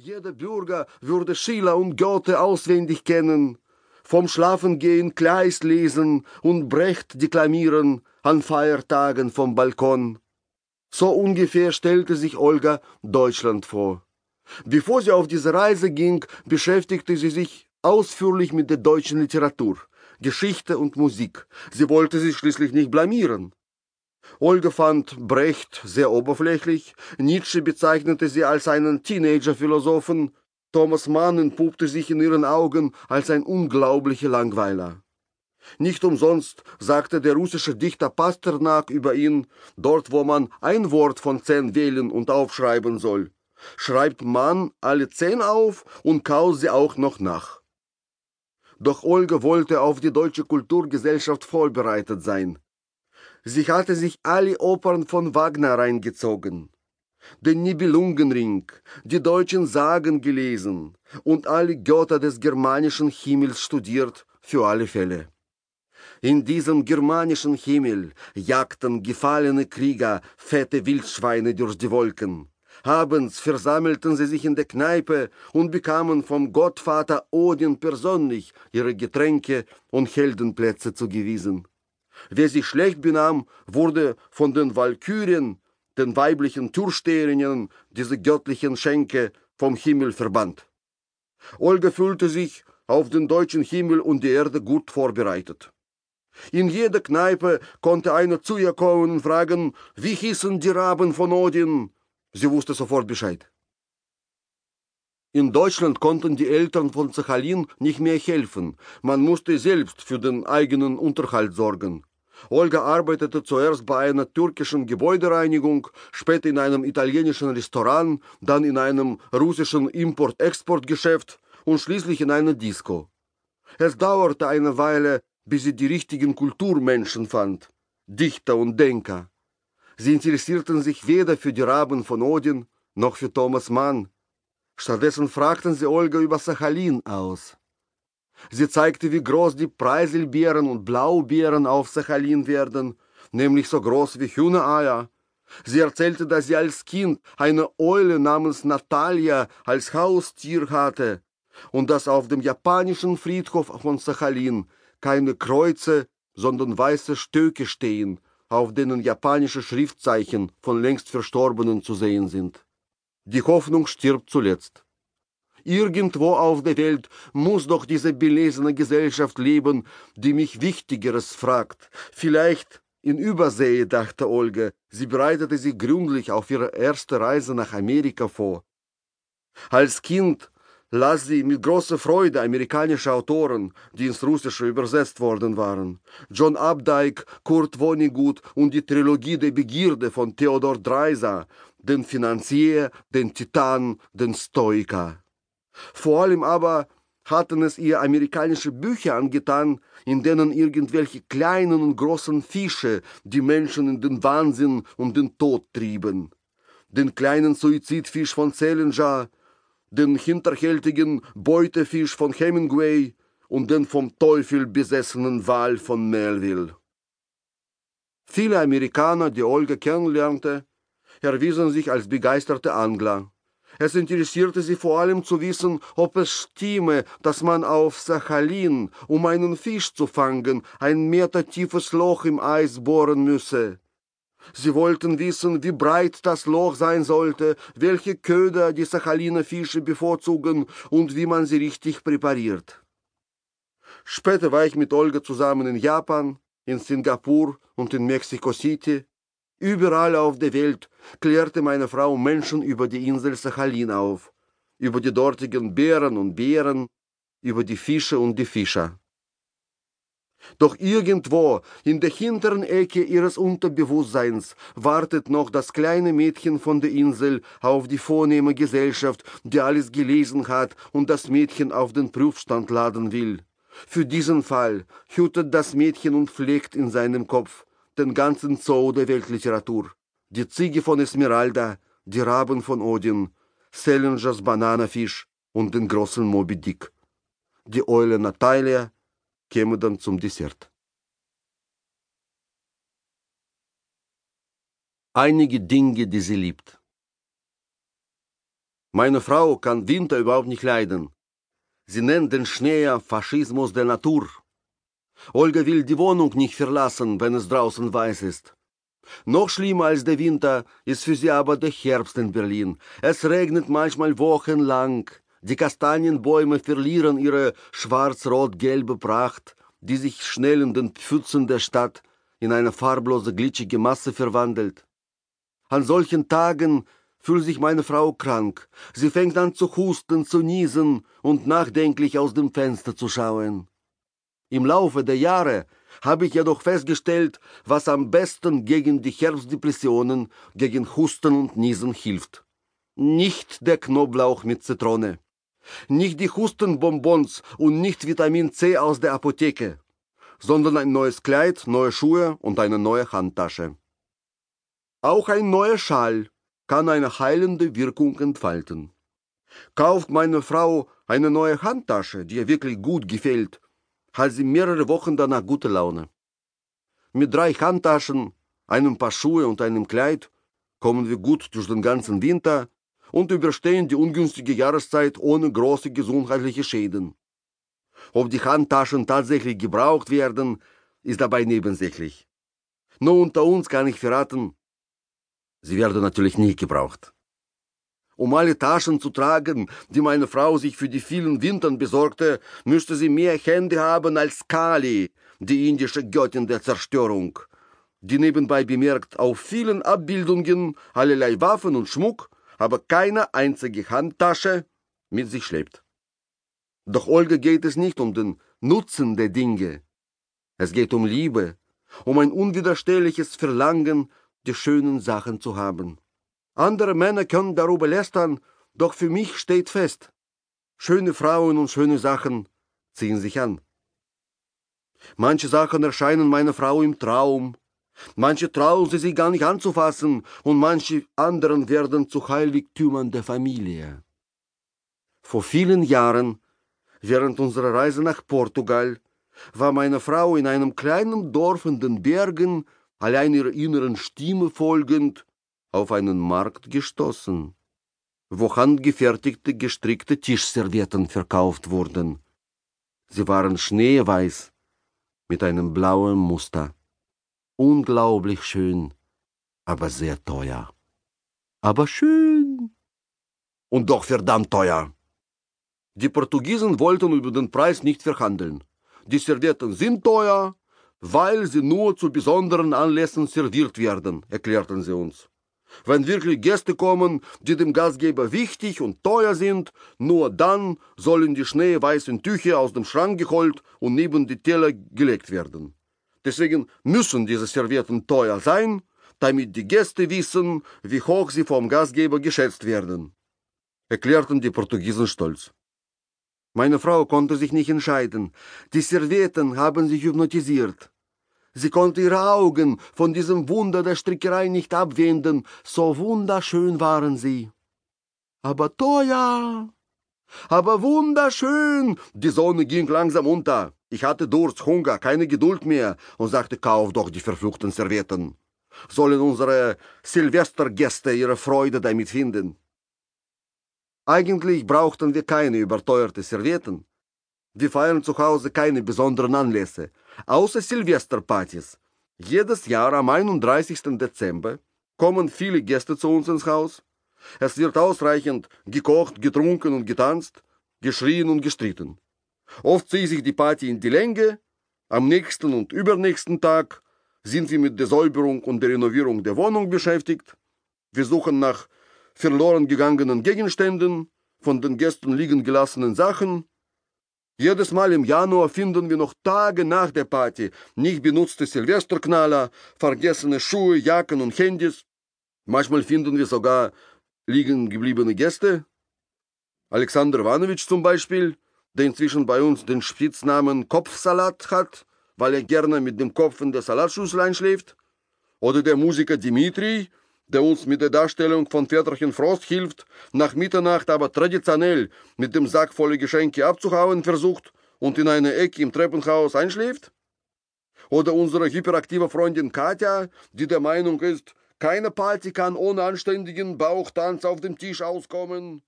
Jeder Bürger würde Schiller und Goethe auswendig kennen, vom Schlafengehen Kleist lesen und Brecht deklamieren an Feiertagen vom Balkon. So ungefähr stellte sich Olga Deutschland vor. Bevor sie auf diese Reise ging, beschäftigte sie sich ausführlich mit der deutschen Literatur, Geschichte und Musik. Sie wollte sich schließlich nicht blamieren. Olga fand Brecht sehr oberflächlich, Nietzsche bezeichnete sie als einen Teenager-Philosophen, Thomas Mann entpuppte sich in ihren Augen als ein unglaublicher Langweiler. Nicht umsonst sagte der russische Dichter Pasternak über ihn, dort wo man ein Wort von zehn wählen und aufschreiben soll, schreibt man alle zehn auf und kaut sie auch noch nach. Doch Olga wollte auf die deutsche Kulturgesellschaft vorbereitet sein. Sie hatte sich alle Opern von Wagner reingezogen, den Nibelungenring, die deutschen Sagen gelesen und alle Götter des germanischen Himmels studiert für alle Fälle. In diesem germanischen Himmel jagten gefallene Krieger fette Wildschweine durch die Wolken. Abends versammelten sie sich in der Kneipe und bekamen vom Gottvater Odin persönlich ihre Getränke und Heldenplätze zugewiesen. Wer sich schlecht benahm, wurde von den Walkürien, den weiblichen Türsteherinnen, diese göttlichen Schenke, vom Himmel verbannt. Olga fühlte sich auf den deutschen Himmel und die Erde gut vorbereitet. In jeder Kneipe konnte einer zu ihr kommen und fragen, wie hießen die Raben von Odin? Sie wusste sofort Bescheid. In Deutschland konnten die Eltern von Sachalin nicht mehr helfen. Man musste selbst für den eigenen Unterhalt sorgen. Olga arbeitete zuerst bei einer türkischen Gebäudereinigung, später in einem italienischen Restaurant, dann in einem russischen Import-Export-Geschäft und schließlich in einer Disco. Es dauerte eine Weile, bis sie die richtigen Kulturmenschen fand, Dichter und Denker. Sie interessierten sich weder für die Raben von Odin noch für Thomas Mann. Stattdessen fragten sie Olga über Sachalin aus. Sie zeigte, wie groß die Preiselbeeren und Blaubeeren auf Sachalin werden, nämlich so groß wie Hühnereier. Sie erzählte, dass sie als Kind eine Eule namens Natalia als Haustier hatte und dass auf dem japanischen Friedhof von Sachalin keine Kreuze, sondern weiße Stöcke stehen, auf denen japanische Schriftzeichen von längst Verstorbenen zu sehen sind. Die Hoffnung stirbt zuletzt. Irgendwo auf der Welt muss doch diese belesene Gesellschaft leben, die mich Wichtigeres fragt. Vielleicht in Übersee, dachte Olga. Sie bereitete sich gründlich auf ihre erste Reise nach Amerika vor. Als Kind las sie mit großer Freude amerikanische Autoren, die ins Russische übersetzt worden waren. John Updike, Kurt Vonnegut und die Trilogie der Begierde von Theodor Dreiser, den Finanzier, den Titan, den Stoiker. Vor allem aber hatten es ihr amerikanische Bücher angetan, in denen irgendwelche kleinen und großen Fische die Menschen in den Wahnsinn und den Tod trieben. Den kleinen Suizidfisch von Salinger, den hinterhältigen Beutefisch von Hemingway und den vom Teufel besessenen Wal von Melville. Viele Amerikaner, die Olga kennenlernte, erwiesen sich als begeisterte Angler. Es interessierte sie vor allem zu wissen, ob es stimme, dass man auf Sachalin, um einen Fisch zu fangen, ein metertiefes Loch im Eis bohren müsse. Sie wollten wissen, wie breit das Loch sein sollte, welche Köder die Sachaliner Fische bevorzugen und wie man sie richtig präpariert. Später war ich mit Olga zusammen in Japan, in Singapur und in Mexico City. Überall auf der Welt klärte meine Frau Menschen über die Insel Sachalin auf, über die dortigen Bären und Bären, über die Fische und die Fischer. Doch irgendwo in der hinteren Ecke ihres Unterbewusstseins wartet noch das kleine Mädchen von der Insel auf die vornehme Gesellschaft, die alles gelesen hat und das Mädchen auf den Prüfstand laden will. Für diesen Fall hütet das Mädchen und pflegt in seinem Kopf den ganzen Zoo der Weltliteratur. Die Ziege von Esmeralda, die Raben von Odin, Salingers Bananafisch und den großen Moby Dick. Die Eule Natalia käme dann zum Dessert. Einige Dinge, die sie liebt. Meine Frau kann Winter überhaupt nicht leiden. Sie nennt den Schnee Faschismus der Natur. Olga will die Wohnung nicht verlassen, wenn es draußen weiß ist. Noch schlimmer als der Winter ist für sie aber der Herbst in Berlin. Es regnet manchmal wochenlang. Die Kastanienbäume verlieren ihre schwarz-rot-gelbe Pracht, die sich schnell in den Pfützen der Stadt in eine farblose, glitschige Masse verwandelt. An solchen Tagen fühlt sich meine Frau krank. Sie fängt an zu husten, zu niesen und nachdenklich aus dem Fenster zu schauen. Im Laufe der Jahre habe ich jedoch festgestellt, was am besten gegen die Herbstdepressionen, gegen Husten und Niesen hilft. Nicht der Knoblauch mit Zitrone, nicht die Hustenbonbons und nicht Vitamin C aus der Apotheke, sondern ein neues Kleid, neue Schuhe und eine neue Handtasche. Auch ein neuer Schal kann eine heilende Wirkung entfalten. Kauft meine Frau eine neue Handtasche, die ihr wirklich gut gefällt, hat sie mehrere Wochen danach gute Laune. Mit drei Handtaschen, einem Paar Schuhe und einem Kleid kommen wir gut durch den ganzen Winter und überstehen die ungünstige Jahreszeit ohne große gesundheitliche Schäden. Ob die Handtaschen tatsächlich gebraucht werden, ist dabei nebensächlich. Nur unter uns kann ich verraten, sie werden natürlich nicht gebraucht. Um alle Taschen zu tragen, die meine Frau sich für die vielen Wintern besorgte, müsste sie mehr Hände haben als Kali, die indische Göttin der Zerstörung, die nebenbei bemerkt auf vielen Abbildungen allerlei Waffen und Schmuck, aber keine einzige Handtasche mit sich schleppt. Doch Olga geht es nicht um den Nutzen der Dinge. Es geht um Liebe, um ein unwiderstehliches Verlangen, die schönen Sachen zu haben. Andere Männer können darüber lästern, doch für mich steht fest, schöne Frauen und schöne Sachen ziehen sich an. Manche Sachen erscheinen meiner Frau im Traum, manche trauen sie sich gar nicht anzufassen und manche anderen werden zu Heiligtümern der Familie. Vor vielen Jahren, während unserer Reise nach Portugal, war meine Frau in einem kleinen Dorf in den Bergen, allein ihrer inneren Stimme folgend, auf einen Markt gestoßen, wo handgefertigte gestrickte Tischservietten verkauft wurden. Sie waren schneeweiß mit einem blauen Muster. Unglaublich schön, aber sehr teuer. Aber schön. Und doch verdammt teuer. Die Portugiesen wollten über den Preis nicht verhandeln. Die Servietten sind teuer, weil sie nur zu besonderen Anlässen serviert werden, erklärten sie uns. Wenn wirklich Gäste kommen, die dem Gastgeber wichtig und teuer sind, nur dann sollen die schneeweißen Tücher aus dem Schrank geholt und neben die Teller gelegt werden. Deswegen müssen diese Servietten teuer sein, damit die Gäste wissen, wie hoch sie vom Gastgeber geschätzt werden, erklärten die Portugiesen stolz. Meine Frau konnte sich nicht entscheiden. Die Servietten haben sich hypnotisiert. Sie konnte ihre Augen von diesem Wunder der Strickerei nicht abwenden, so wunderschön waren sie. Aber teuer, aber wunderschön. Die Sonne ging langsam unter. Ich hatte Durst, Hunger, keine Geduld mehr und sagte, kauf doch die verfluchten Servietten. Sollen unsere Silvestergäste ihre Freude damit finden. Eigentlich brauchten wir keine überteuerte Servietten. Wir feiern zu Hause keine besonderen Anlässe, außer Silvesterpartys. Jedes Jahr am 31. Dezember kommen viele Gäste zu uns ins Haus. Es wird ausreichend gekocht, getrunken und getanzt, geschrien und gestritten. Oft zieht sich die Party in die Länge. Am nächsten und übernächsten Tag sind wir mit der Säuberung und der Renovierung der Wohnung beschäftigt. Wir suchen nach verloren gegangenen Gegenständen, von den Gästen liegen gelassenen Sachen jedes Mal im Januar finden wir noch Tage nach der Party nicht benutzte Silvesterknaller, vergessene Schuhe, Jacken und Handys. Manchmal finden wir sogar liegen gebliebene Gäste. Alexander Ivanovich zum Beispiel, der inzwischen bei uns den Spitznamen Kopfsalat hat, weil er gerne mit dem Kopf in der Salatschüssel einschläft. Oder der Musiker Dimitri, der uns mit der Darstellung von Väterchen Frost hilft, nach Mitternacht aber traditionell mit dem Sack volle Geschenke abzuhauen versucht und in eine Ecke im Treppenhaus einschläft? Oder unsere hyperaktive Freundin Katja, die der Meinung ist, keine Party kann ohne anständigen Bauchtanz auf dem Tisch auskommen?